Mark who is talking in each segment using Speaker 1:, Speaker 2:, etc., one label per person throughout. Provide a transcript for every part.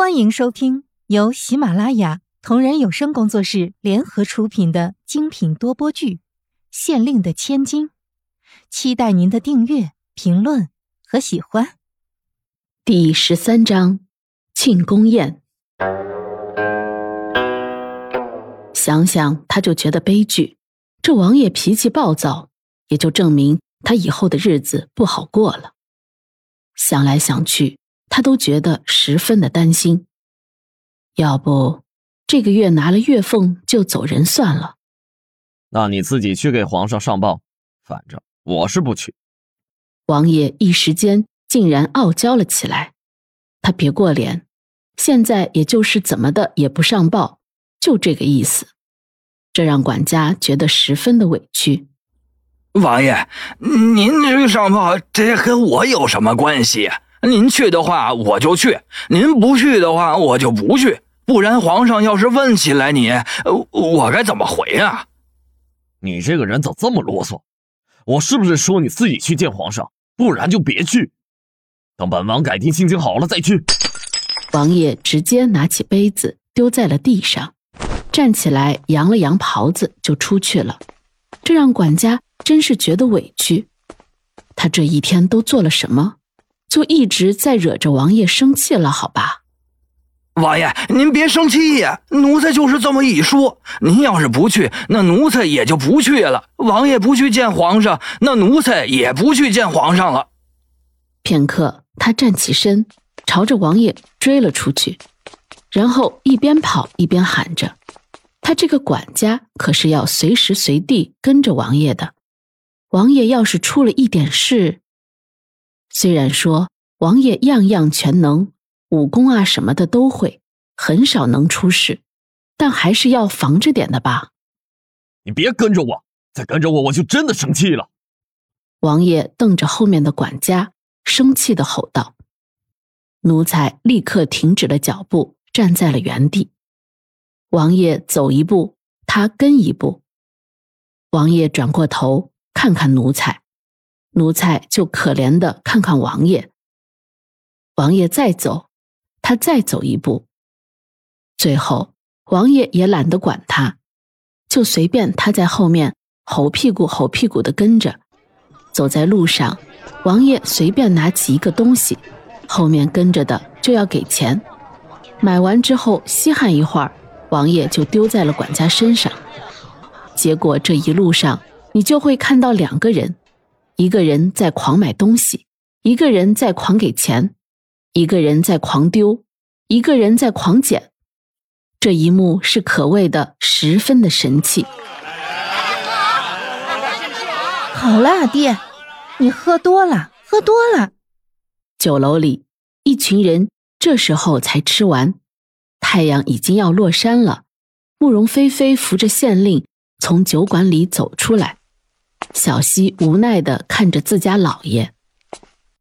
Speaker 1: 欢迎收听由喜马拉雅同人有声工作室联合出品的精品多播剧《县令的千金》，期待您的订阅、评论和喜欢。
Speaker 2: 第十三章庆功宴。想想他就觉得悲剧，这王爷脾气暴躁，也就证明他以后的日子不好过了。想来想去。他都觉得十分的担心，要不这个月拿了月俸就走人算了。
Speaker 3: 那你自己去给皇上上报，反正我是不去。
Speaker 2: 王爷一时间竟然傲娇了起来，他别过脸，现在也就是怎么的也不上报，就这个意思，这让管家觉得十分的委屈。
Speaker 4: 王爷，您这个上报，这跟我有什么关系？您去的话，我就去；您不去的话，我就不去。不然皇上要是问起来你，我该怎么回啊？
Speaker 3: 你这个人咋这么啰嗦？我是不是说你自己去见皇上？不然就别去，等本王改天心情好了再去。
Speaker 2: 王爷直接拿起杯子丢在了地上，站起来扬了扬袍子就出去了。这让管家真是觉得委屈。他这一天都做了什么？就一直在惹着王爷生气了，好吧？
Speaker 4: 王爷，您别生气呀，奴才就是这么一说。您要是不去，那奴才也就不去了。王爷不去见皇上，那奴才也不去见皇上了。
Speaker 2: 片刻，他站起身，朝着王爷追了出去，然后一边跑一边喊着：“他这个管家可是要随时随地跟着王爷的。王爷要是出了一点事……”虽然说王爷样样全能，武功啊什么的都会，很少能出事，但还是要防着点的吧。
Speaker 3: 你别跟着我，再跟着我我就真的生气了。
Speaker 2: 王爷瞪着后面的管家，生气的吼道：“奴才立刻停止了脚步，站在了原地。王爷走一步，他跟一步。王爷转过头看看奴才。”奴才就可怜的看看王爷，王爷再走，他再走一步，最后王爷也懒得管他，就随便他在后面猴屁股猴屁股的跟着。走在路上，王爷随便拿起一个东西，后面跟着的就要给钱。买完之后稀罕一会儿，王爷就丢在了管家身上。结果这一路上，你就会看到两个人。一个人在狂买东西，一个人在狂给钱，一个人在狂丢，一个人在狂捡。这一幕是可谓的十分的神气。
Speaker 1: 好了，爹，你喝多了，喝多了。
Speaker 2: 酒楼里，一群人这时候才吃完，太阳已经要落山了。慕容菲菲扶着县令从酒馆里走出来。小西无奈的看着自家老爷，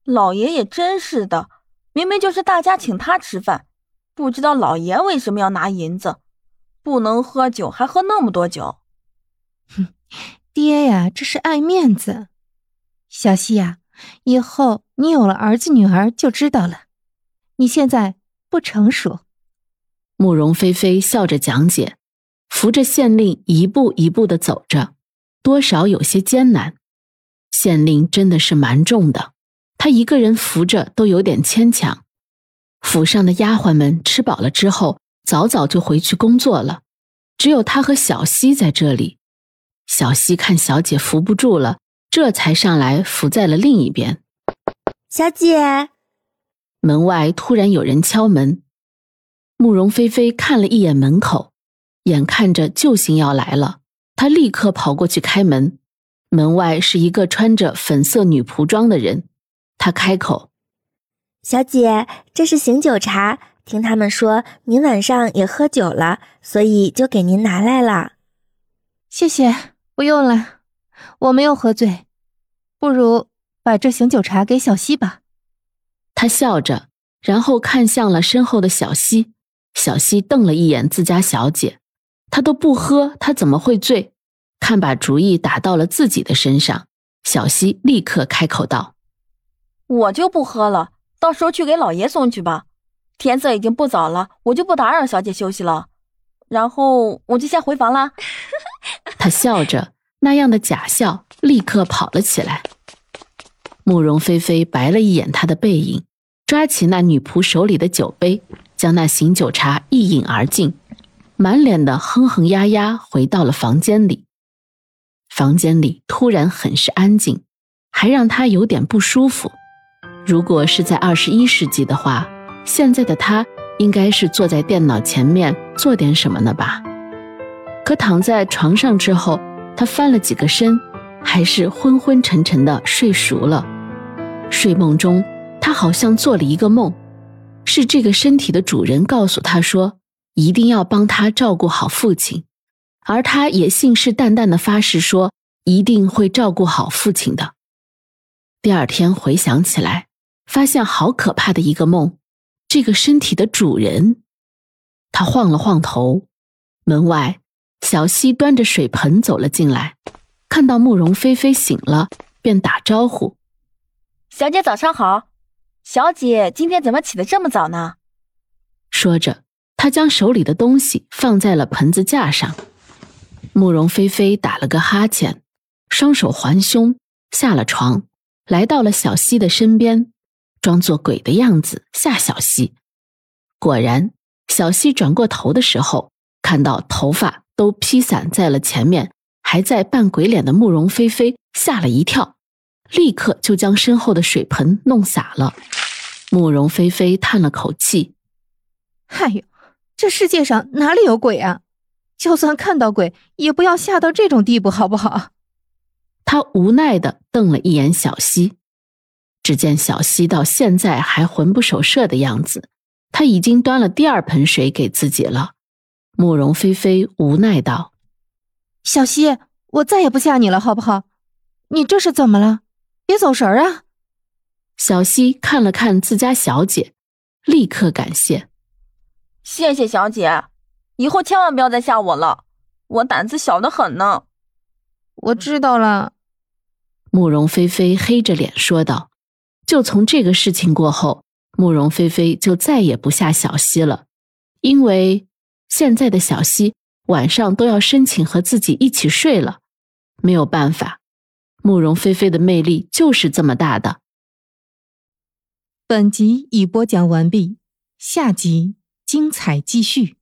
Speaker 5: 老爷也真是的，明明就是大家请他吃饭，不知道老爷为什么要拿银子，不能喝酒还喝那么多酒。
Speaker 1: 哼，爹呀，这是爱面子。小西呀，以后你有了儿子女儿就知道了，你现在不成熟。
Speaker 2: 慕容菲菲笑着讲解，扶着县令一步一步的走着。多少有些艰难，县令真的是蛮重的，他一个人扶着都有点牵强。府上的丫鬟们吃饱了之后，早早就回去工作了，只有他和小溪在这里。小溪看小姐扶不住了，这才上来扶在了另一边。
Speaker 6: 小姐，
Speaker 2: 门外突然有人敲门，慕容菲菲看了一眼门口，眼看着救星要来了。他立刻跑过去开门，门外是一个穿着粉色女仆装的人。他开口：“
Speaker 6: 小姐，这是醒酒茶，听他们说您晚上也喝酒了，所以就给您拿来了。”
Speaker 1: 谢谢，不用了，我没有喝醉。不如把这醒酒茶给小溪吧。
Speaker 2: 他笑着，然后看向了身后的小溪。小溪瞪了一眼自家小姐。他都不喝，他怎么会醉？看把主意打到了自己的身上，小溪立刻开口道：“
Speaker 5: 我就不喝了，到时候去给老爷送去吧。天色已经不早了，我就不打扰小姐休息了。然后我就先回房啦。
Speaker 2: 他笑着，那样的假笑，立刻跑了起来。慕容菲菲白了一眼他的背影，抓起那女仆手里的酒杯，将那醒酒茶一饮而尽，满脸的哼哼呀呀，回到了房间里。房间里突然很是安静，还让他有点不舒服。如果是在二十一世纪的话，现在的他应该是坐在电脑前面做点什么呢吧？可躺在床上之后，他翻了几个身，还是昏昏沉沉的睡熟了。睡梦中，他好像做了一个梦，是这个身体的主人告诉他说，一定要帮他照顾好父亲，而他也信誓旦旦的发誓说，一定会照顾好父亲的。第二天回想起来，发现好可怕的一个梦，这个身体的主人，他晃了晃头，门外。小溪端着水盆走了进来，看到慕容菲菲醒了，便打招呼：“
Speaker 5: 小姐早上好。小姐今天怎么起得这么早呢？”
Speaker 2: 说着，他将手里的东西放在了盆子架上。慕容菲菲打了个哈欠，双手环胸，下了床，来到了小溪的身边，装作鬼的样子吓小溪。果然，小溪转过头的时候，看到头发。都披散在了前面，还在扮鬼脸的慕容菲菲吓了一跳，立刻就将身后的水盆弄洒了。慕容菲菲叹了口气：“
Speaker 1: 哎呦，这世界上哪里有鬼啊？就算看到鬼，也不要吓到这种地步，好不好？”
Speaker 2: 他无奈的瞪了一眼小溪，只见小溪到现在还魂不守舍的样子，他已经端了第二盆水给自己了。慕容菲菲无奈道：“
Speaker 1: 小溪，我再也不吓你了，好不好？你这是怎么了？别走神儿啊！”
Speaker 2: 小溪看了看自家小姐，立刻感谢：“
Speaker 5: 谢谢小姐，以后千万不要再吓我了，我胆子小的很呢。”
Speaker 1: 我知道了。
Speaker 2: 慕容菲菲黑着脸说道：“就从这个事情过后，慕容菲菲就再也不吓小溪了，因为。”现在的小溪晚上都要申请和自己一起睡了，没有办法，慕容菲菲的魅力就是这么大的。
Speaker 1: 本集已播讲完毕，下集精彩继续。